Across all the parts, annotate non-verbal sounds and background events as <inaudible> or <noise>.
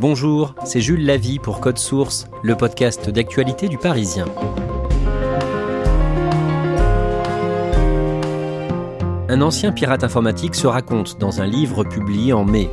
Bonjour, c'est Jules Lavie pour Code Source, le podcast d'actualité du Parisien. Un ancien pirate informatique se raconte dans un livre publié en mai.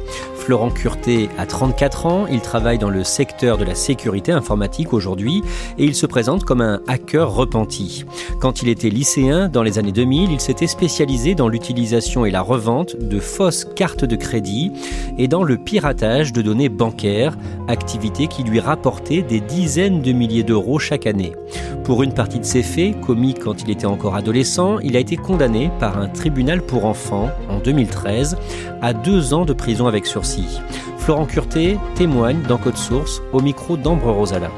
Florent Curté a 34 ans, il travaille dans le secteur de la sécurité informatique aujourd'hui et il se présente comme un hacker repenti. Quand il était lycéen, dans les années 2000, il s'était spécialisé dans l'utilisation et la revente de fausses cartes de crédit et dans le piratage de données bancaires, activité qui lui rapportait des dizaines de milliers d'euros chaque année. Pour une partie de ces faits, commis quand il était encore adolescent, il a été condamné par un tribunal pour enfants en 2013 à deux ans de prison avec sursis. Florent Curté témoigne dans Code Source au micro d'Ambre Rosala.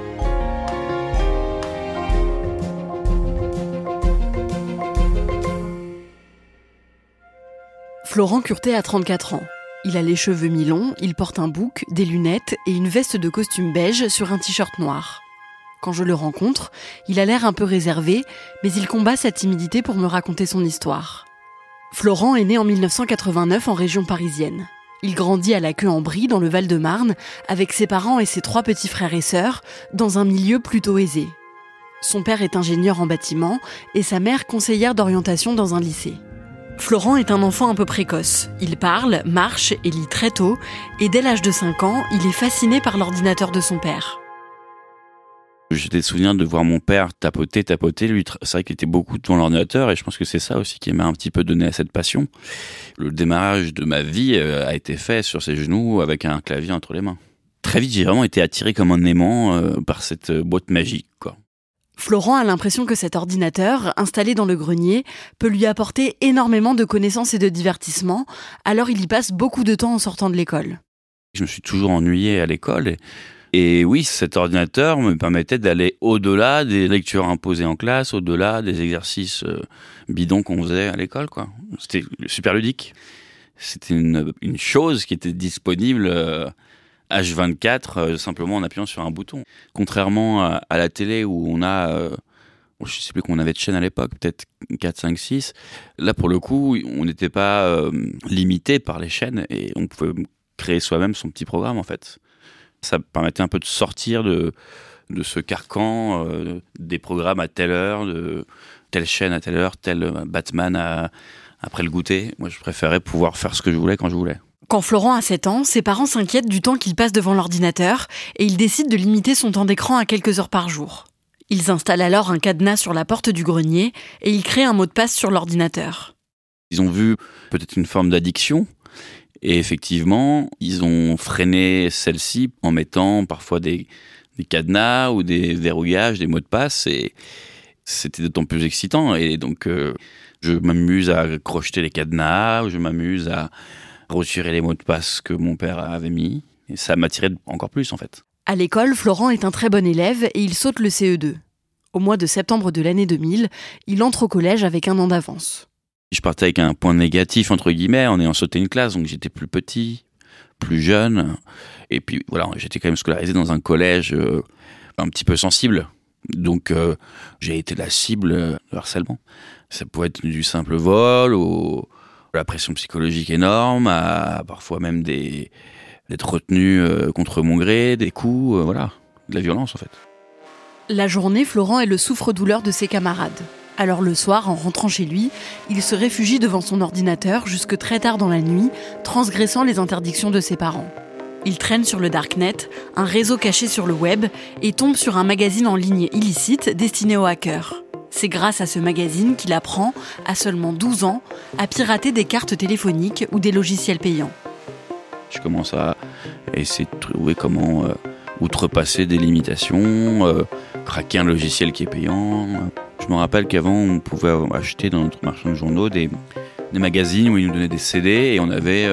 Florent Curté a 34 ans. Il a les cheveux mi-longs, il porte un bouc, des lunettes et une veste de costume beige sur un t-shirt noir. Quand je le rencontre, il a l'air un peu réservé, mais il combat sa timidité pour me raconter son histoire. Florent est né en 1989 en région parisienne. Il grandit à la queue en Brie dans le Val-de-Marne avec ses parents et ses trois petits frères et sœurs dans un milieu plutôt aisé. Son père est ingénieur en bâtiment et sa mère conseillère d'orientation dans un lycée. Florent est un enfant un peu précoce. Il parle, marche et lit très tôt et dès l'âge de 5 ans, il est fasciné par l'ordinateur de son père. J'ai des souvenirs de voir mon père tapoter, tapoter. Lui, c'est vrai qu'il était beaucoup devant l'ordinateur et je pense que c'est ça aussi qui m'a un petit peu donné à cette passion. Le démarrage de ma vie euh, a été fait sur ses genoux avec un clavier entre les mains. Très vite, j'ai vraiment été attiré comme un aimant euh, par cette euh, boîte magique, quoi. Florent a l'impression que cet ordinateur, installé dans le grenier, peut lui apporter énormément de connaissances et de divertissement, alors il y passe beaucoup de temps en sortant de l'école. Je me suis toujours ennuyé à l'école et et oui, cet ordinateur me permettait d'aller au-delà des lectures imposées en classe, au-delà des exercices euh, bidons qu'on faisait à l'école. C'était super ludique. C'était une, chose qui était disponible H24 euh, euh, simplement en appuyant sur un bouton. Contrairement à, la télé où on a, je sais plus qu'on avait de chaînes à l'époque, peut-être 4, 5, 6. Là, pour le coup, on n'était pas limité par les chaînes et on pouvait créer soi-même son petit programme, en fait. Ça permettait un peu de sortir de, de ce carcan euh, des programmes à telle heure, de telle chaîne à telle heure, tel Batman à, après le goûter. Moi, je préférais pouvoir faire ce que je voulais quand je voulais. Quand Florent a 7 ans, ses parents s'inquiètent du temps qu'il passe devant l'ordinateur et ils décident de limiter son temps d'écran à quelques heures par jour. Ils installent alors un cadenas sur la porte du grenier et ils créent un mot de passe sur l'ordinateur. Ils ont vu peut-être une forme d'addiction et effectivement, ils ont freiné celle-ci en mettant parfois des, cadenas ou des verrouillages, des mots de passe. Et c'était d'autant plus excitant. Et donc, euh, je m'amuse à crocheter les cadenas, je m'amuse à retirer les mots de passe que mon père avait mis. Et ça m'attirait encore plus, en fait. À l'école, Florent est un très bon élève et il saute le CE2. Au mois de septembre de l'année 2000, il entre au collège avec un an d'avance. Je partais avec un point négatif, entre guillemets, en ayant sauté une classe, donc j'étais plus petit, plus jeune. Et puis voilà, j'étais quand même scolarisé dans un collège euh, un petit peu sensible. Donc euh, j'ai été la cible de harcèlement. Ça pouvait être du simple vol, ou la pression psychologique énorme, à parfois même d'être retenu euh, contre mon gré, des coups, voilà, de la violence en fait. La journée, Florent est le souffre-douleur de ses camarades. Alors le soir, en rentrant chez lui, il se réfugie devant son ordinateur jusque très tard dans la nuit, transgressant les interdictions de ses parents. Il traîne sur le Darknet, un réseau caché sur le web, et tombe sur un magazine en ligne illicite destiné aux hackers. C'est grâce à ce magazine qu'il apprend, à seulement 12 ans, à pirater des cartes téléphoniques ou des logiciels payants. Je commence à essayer de trouver comment euh, outrepasser des limitations, euh, craquer un logiciel qui est payant. Je me rappelle qu'avant, on pouvait acheter dans notre marchand de journaux des, magazines où ils nous donnaient des CD et on avait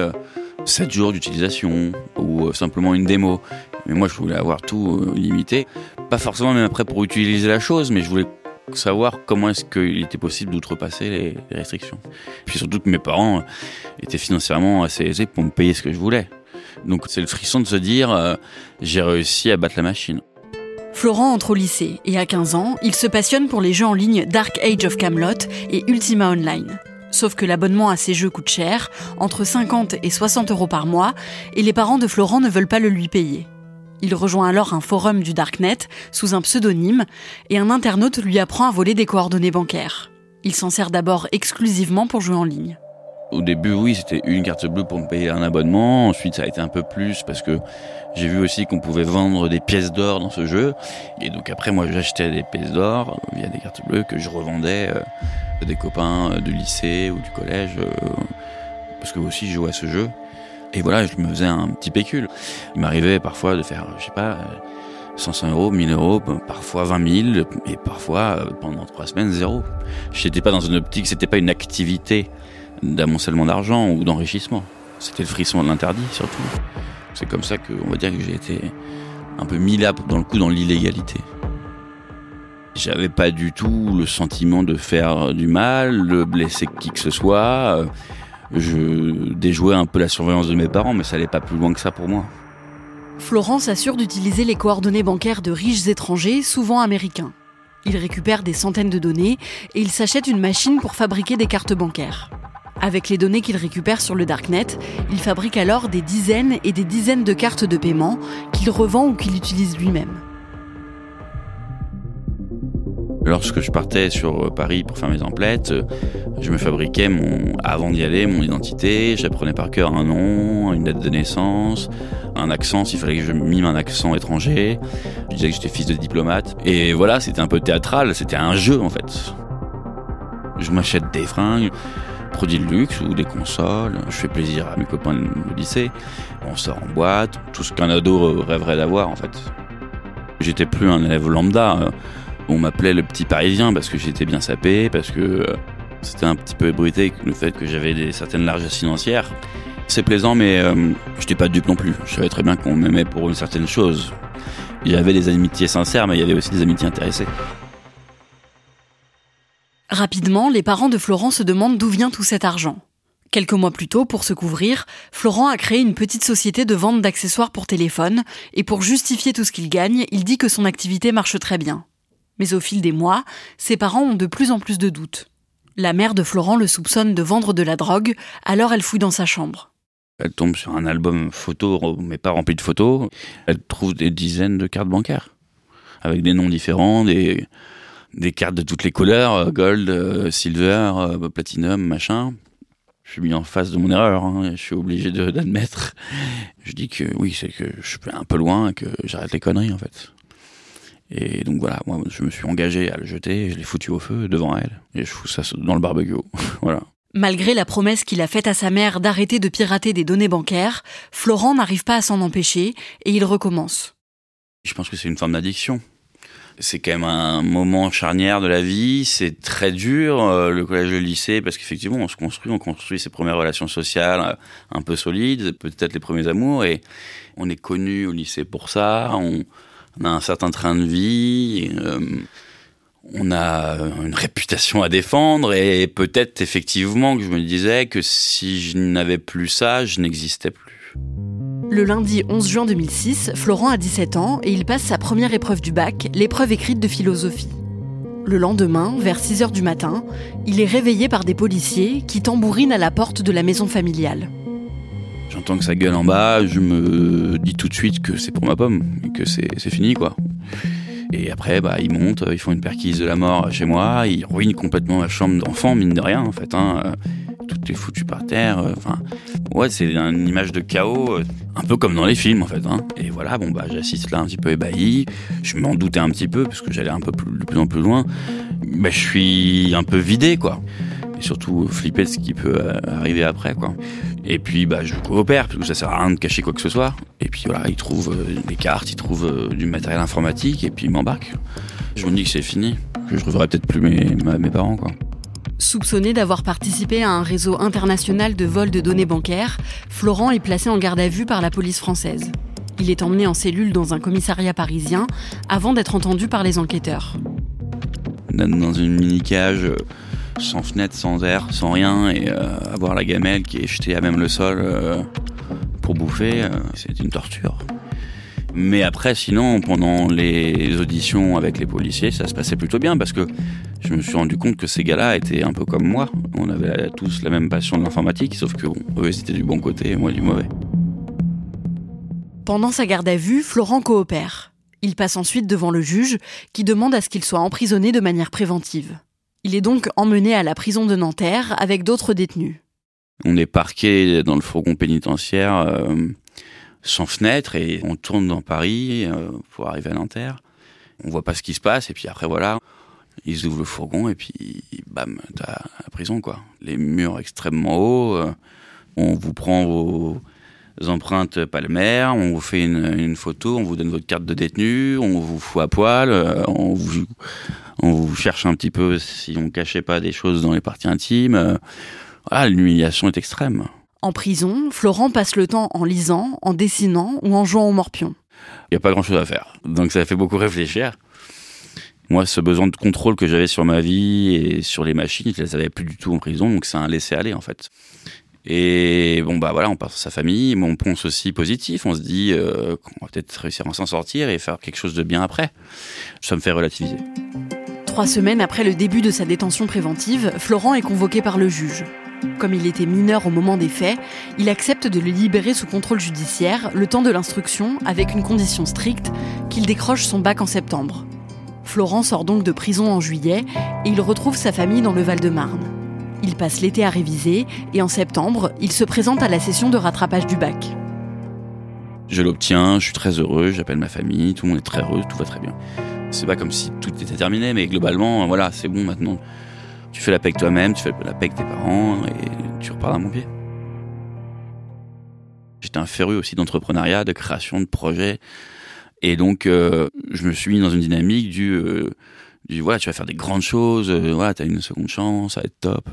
7 euh, jours d'utilisation ou simplement une démo. Mais moi, je voulais avoir tout limité. Pas forcément même après pour utiliser la chose, mais je voulais savoir comment est-ce qu'il était possible d'outrepasser les, restrictions. Puis surtout que mes parents étaient financièrement assez aisés pour me payer ce que je voulais. Donc c'est le frisson de se dire euh, j'ai réussi à battre la machine. Florent entre au lycée et à 15 ans, il se passionne pour les jeux en ligne Dark Age of Camelot et Ultima Online. Sauf que l'abonnement à ces jeux coûte cher, entre 50 et 60 euros par mois, et les parents de Florent ne veulent pas le lui payer. Il rejoint alors un forum du Darknet sous un pseudonyme et un internaute lui apprend à voler des coordonnées bancaires. Il s'en sert d'abord exclusivement pour jouer en ligne. Au début, oui, c'était une carte bleue pour me payer un abonnement. Ensuite, ça a été un peu plus parce que j'ai vu aussi qu'on pouvait vendre des pièces d'or dans ce jeu. Et donc après, moi, j'achetais des pièces d'or via des cartes bleues que je revendais euh, à des copains euh, de lycée ou du collège. Euh, parce que aussi, je jouais à ce jeu. Et voilà, je me faisais un petit pécule. Il m'arrivait parfois de faire, je sais pas, 500 euros, 1000 euros, parfois 20 000, et parfois, pendant trois semaines, zéro. Je n'étais pas dans une optique, c'était pas une activité d'amoncellement d'argent ou d'enrichissement. C'était le frisson de l'interdit, surtout. C'est comme ça que, on va dire que j'ai été un peu mis là, dans le coup, dans l'illégalité. J'avais pas du tout le sentiment de faire du mal, de blesser qui que ce soit je déjouais un peu la surveillance de mes parents, mais ça allait pas plus loin que ça pour moi. Florence assure d'utiliser les coordonnées bancaires de riches étrangers, souvent américains. Il récupère des centaines de données et il s'achète une machine pour fabriquer des cartes bancaires. Avec les données qu'il récupère sur le Darknet, il fabrique alors des dizaines et des dizaines de cartes de paiement qu'il revend ou qu'il utilise lui-même. Lorsque je partais sur euh, Paris pour faire mes emplettes, euh, je me fabriquais mon, avant d'y aller, mon identité. J'apprenais par cœur un nom, une date de naissance, un accent s'il fallait que je mime un accent étranger. Je disais que j'étais fils de diplomate. Et voilà, c'était un peu théâtral, c'était un jeu en fait. Je m'achète des fringues, produits de luxe ou des consoles. Je fais plaisir à mes copains de lycée. On sort en boîte, tout ce qu'un ado rêverait d'avoir en fait. J'étais plus un élève lambda. On m'appelait le petit parisien parce que j'étais bien sapé, parce que euh, c'était un petit peu ébruité le fait que j'avais des certaines largesses financières. C'est plaisant, mais euh, je n'étais pas dupe non plus. Je savais très bien qu'on m'aimait pour une certaine chose. Il y avait des amitiés sincères, mais il y avait aussi des amitiés intéressées. Rapidement, les parents de Florent se demandent d'où vient tout cet argent. Quelques mois plus tôt, pour se couvrir, Florent a créé une petite société de vente d'accessoires pour téléphone, et pour justifier tout ce qu'il gagne, il dit que son activité marche très bien. Mais au fil des mois, ses parents ont de plus en plus de doutes. La mère de Florent le soupçonne de vendre de la drogue, alors elle fouille dans sa chambre. Elle tombe sur un album photo, mais pas rempli de photos. Elle trouve des dizaines de cartes bancaires, avec des noms différents, des, des cartes de toutes les couleurs, euh, gold, euh, silver, euh, platinum, machin. Je suis mis en face de mon erreur, hein, je suis obligé d'admettre. Je dis que oui, c'est que je suis un peu loin, que j'arrête les conneries en fait. Et donc voilà, moi je me suis engagé à le jeter, je l'ai foutu au feu devant elle, et je fous ça dans le barbecue. <laughs> voilà. Malgré la promesse qu'il a faite à sa mère d'arrêter de pirater des données bancaires, Florent n'arrive pas à s'en empêcher et il recommence. Je pense que c'est une forme d'addiction. C'est quand même un moment charnière de la vie, c'est très dur, euh, le collège, le lycée, parce qu'effectivement, on se construit, on construit ses premières relations sociales euh, un peu solides, peut-être les premiers amours, et on est connu au lycée pour ça, on, a un certain train de vie, euh, on a une réputation à défendre et peut-être effectivement que je me disais que si je n'avais plus ça, je n'existais plus. Le lundi 11 juin 2006, Florent a 17 ans et il passe sa première épreuve du bac, l'épreuve écrite de philosophie. Le lendemain, vers 6 heures du matin, il est réveillé par des policiers qui tambourinent à la porte de la maison familiale. J'entends que ça gueule en bas, je me dis tout de suite que c'est pour ma pomme que c'est fini quoi. Et après, bah, ils montent, ils font une perquise de la mort chez moi, ils ruinent complètement ma chambre d'enfant, mine de rien, en fait. Hein. Tout est foutu par terre. Enfin, ouais, c'est une image de chaos, un peu comme dans les films, en fait. Hein. Et voilà, bon, bah, j'assiste là un petit peu ébahi. Je m'en doutais un petit peu, parce que j'allais un peu plus, de plus en plus loin. Mais je suis un peu vidé, quoi et surtout flipper de ce qui peut euh, arriver après quoi. Et puis bah je coopère parce que ça sert à rien de cacher quoi que ce soit. Et puis voilà, ils trouvent euh, des cartes, ils trouvent euh, du matériel informatique et puis ils m'embarquent. Je me dis que c'est fini, que je reverrai peut-être plus mes, mes parents quoi. Soupçonné d'avoir participé à un réseau international de vol de données bancaires, Florent est placé en garde à vue par la police française. Il est emmené en cellule dans un commissariat parisien avant d'être entendu par les enquêteurs. Dans une mini-cage sans fenêtre, sans air, sans rien, et euh, avoir la gamelle qui est jetée à même le sol euh, pour bouffer, euh, c'est une torture. Mais après, sinon, pendant les auditions avec les policiers, ça se passait plutôt bien parce que je me suis rendu compte que ces gars-là étaient un peu comme moi. On avait tous la même passion de l'informatique, sauf que eux, étaient du bon côté et moi du mauvais. Pendant sa garde à vue, Florent coopère. Il passe ensuite devant le juge qui demande à ce qu'il soit emprisonné de manière préventive. Il est donc emmené à la prison de Nanterre avec d'autres détenus. On est parqué dans le fourgon pénitentiaire euh, sans fenêtre et on tourne dans Paris euh, pour arriver à Nanterre. On voit pas ce qui se passe et puis après voilà, ils ouvrent le fourgon et puis bam, t'as la prison quoi. Les murs extrêmement hauts, euh, on vous prend vos empreintes palmaires, on vous fait une, une, photo, on vous donne votre carte de détenu, on vous fout à poil, on vous on vous cherche un petit peu si on cachait pas des choses dans les parties intimes. Voilà, l'humiliation est extrême. En prison, Florent passe le temps en lisant, en dessinant ou en jouant au morpion. Il n'y a pas grand-chose à faire. Donc ça fait beaucoup réfléchir. Moi, ce besoin de contrôle que j'avais sur ma vie et sur les machines, je les avais plus du tout en prison, donc c'est un laisser-aller en fait. Et bon, bah voilà, on part sur sa famille, mais on pense aussi positif. On se dit euh, qu'on va peut-être réussir à s'en sortir et faire quelque chose de bien après. Ça me fait relativiser. Trois semaines après le début de sa détention préventive, Florent est convoqué par le juge. Comme il était mineur au moment des faits, il accepte de le libérer sous contrôle judiciaire le temps de l'instruction avec une condition stricte qu'il décroche son bac en septembre. Florent sort donc de prison en juillet et il retrouve sa famille dans le Val-de-Marne. Il passe l'été à réviser et en septembre, il se présente à la session de rattrapage du bac. Je l'obtiens, je suis très heureux, j'appelle ma famille, tout le monde est très heureux, tout va très bien. C'est pas comme si tout était terminé, mais globalement, voilà, c'est bon maintenant. Tu fais la paix avec toi-même, tu fais la paix avec tes parents et tu repars à mon pied. J'étais un féru aussi d'entrepreneuriat, de création de projets. Et donc, euh, je me suis mis dans une dynamique du, euh, du voilà, tu vas faire des grandes choses, euh, voilà, t'as une seconde chance, ça va être top.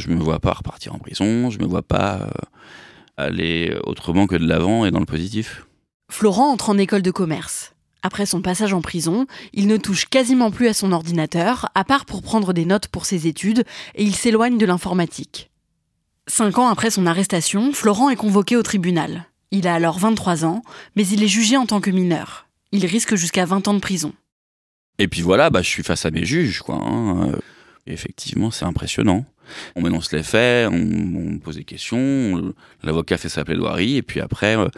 Je me vois pas repartir en prison, je me vois pas aller autrement que de l'avant et dans le positif. Florent entre en école de commerce. Après son passage en prison, il ne touche quasiment plus à son ordinateur, à part pour prendre des notes pour ses études, et il s'éloigne de l'informatique. Cinq ans après son arrestation, Florent est convoqué au tribunal. Il a alors 23 ans, mais il est jugé en tant que mineur. Il risque jusqu'à 20 ans de prison. Et puis voilà, bah, je suis face à mes juges, quoi. Hein. effectivement, c'est impressionnant. On m'énonce les faits, on, pose des questions, l'avocat fait sa plaidoirie, et puis après, euh,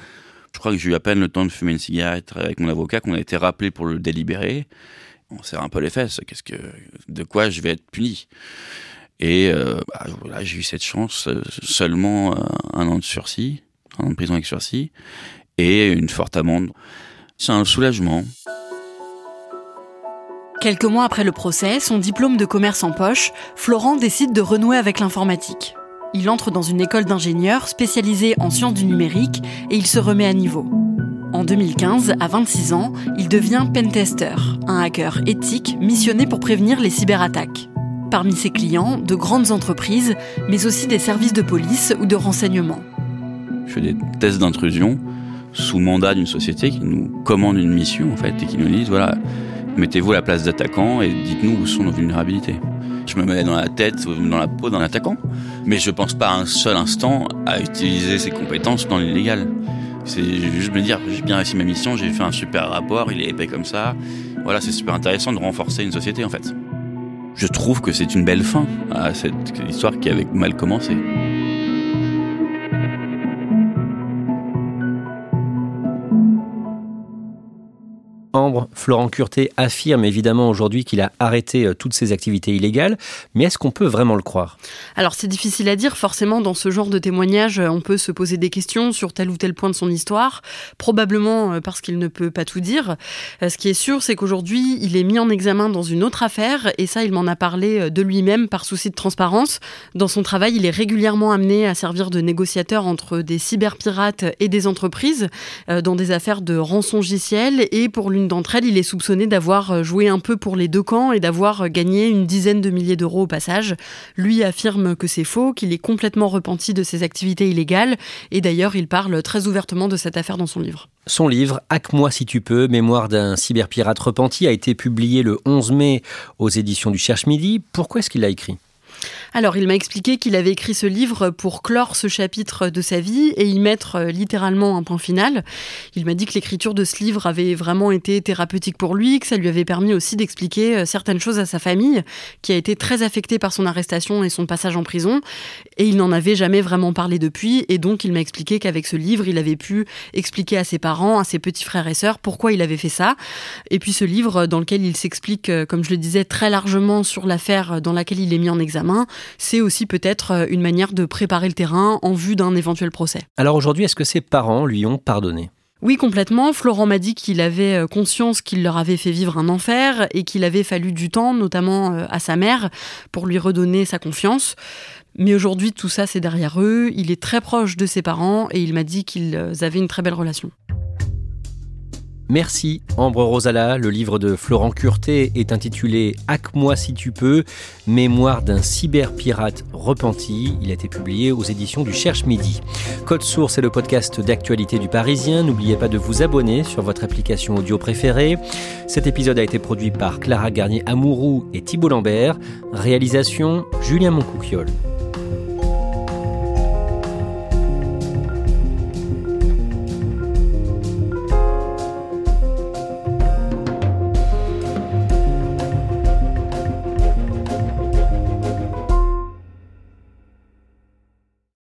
je crois que j'ai eu à peine le temps de fumer une cigarette avec mon avocat, qu'on a été rappelé pour le délibérer. On serre un peu les fesses. Qu'est-ce que, de quoi je vais être puni? Et euh, bah, voilà, j'ai eu cette chance, euh, seulement euh, un an de sursis, un an de prison avec sursis, et une forte amende. C'est un soulagement. Quelques mois après le procès, son diplôme de commerce en poche, Florent décide de renouer avec l'informatique. Il entre dans une école d'ingénieurs spécialisée en sciences du numérique et il se remet à niveau. En 2015, à 26 ans, il devient pentester, un hacker éthique missionné pour prévenir les cyberattaques. Parmi ses clients, de grandes entreprises, mais aussi des services de police ou de renseignement. Je fais des tests d'intrusion sous mandat d'une société qui nous commande une mission en fait et qui nous dit voilà, mettez-vous à la place d'attaquant et dites-nous où sont nos vulnérabilités. Je me mets dans la tête, dans la peau d'un attaquant. Mais je pense pas un seul instant à utiliser ses compétences dans l'illégal. C'est juste me dire, j'ai bien réussi ma mission, j'ai fait un super rapport, il est épais comme ça. Voilà, c'est super intéressant de renforcer une société en fait. Je trouve que c'est une belle fin à cette histoire qui avait mal commencé. Florent Curté affirme évidemment aujourd'hui qu'il a arrêté euh, toutes ses activités illégales, mais est-ce qu'on peut vraiment le croire? Alors c'est difficile à dire, forcément dans ce genre de témoignage, on peut se poser des questions sur tel ou tel point de son histoire, probablement euh, parce qu'il ne peut pas tout dire. Euh, ce qui est sûr, c'est qu'aujourd'hui, il est mis en examen dans une autre affaire, et ça, il m'en a parlé de lui-même par souci de transparence. Dans son travail, il est régulièrement amené à servir de négociateur entre des cyberpirates et des entreprises dans des affaires de rançongiciel, et pour l'une d'entre elles, il est soupçonné d'avoir joué un peu pour les deux camps et d'avoir gagné une dizaine de milliers d'euros au passage. Lui affirme que c'est faux, qu'il est complètement repenti de ses activités illégales, et d'ailleurs il parle très ouvertement de cette affaire dans son livre. Son livre, Hack-moi si tu peux, mémoire d'un cyberpirate repenti, a été publié le 11 mai aux éditions du Cherche Midi. Pourquoi est-ce qu'il l'a écrit? Alors, il m'a expliqué qu'il avait écrit ce livre pour clore ce chapitre de sa vie et y mettre euh, littéralement un point final. Il m'a dit que l'écriture de ce livre avait vraiment été thérapeutique pour lui, que ça lui avait permis aussi d'expliquer euh, certaines choses à sa famille, qui a été très affectée par son arrestation et son passage en prison. Et il n'en avait jamais vraiment parlé depuis. Et donc, il m'a expliqué qu'avec ce livre, il avait pu expliquer à ses parents, à ses petits frères et sœurs, pourquoi il avait fait ça. Et puis, ce livre dans lequel il s'explique, euh, comme je le disais, très largement sur l'affaire dans laquelle il est mis en examen, c'est aussi peut-être euh, une manière de préparer le terrain en vue d'un éventuel procès. Alors aujourd'hui, est-ce que ses parents lui ont pardonné? Oui, complètement. Florent m'a dit qu'il avait euh, conscience qu'il leur avait fait vivre un enfer et qu'il avait fallu du temps, notamment euh, à sa mère, pour lui redonner sa confiance. Mais aujourd'hui, tout ça, c'est derrière eux. Il est très proche de ses parents et il m'a dit qu'ils avaient une très belle relation. Merci Ambre Rosala. Le livre de Florent Curté est intitulé Hack-moi si tu peux, mémoire d'un cyberpirate repenti. Il a été publié aux éditions du Cherche Midi. Code Source est le podcast d'actualité du Parisien. N'oubliez pas de vous abonner sur votre application audio préférée. Cet épisode a été produit par Clara Garnier-Amouroux et Thibault Lambert. Réalisation Julien Moncouquiole.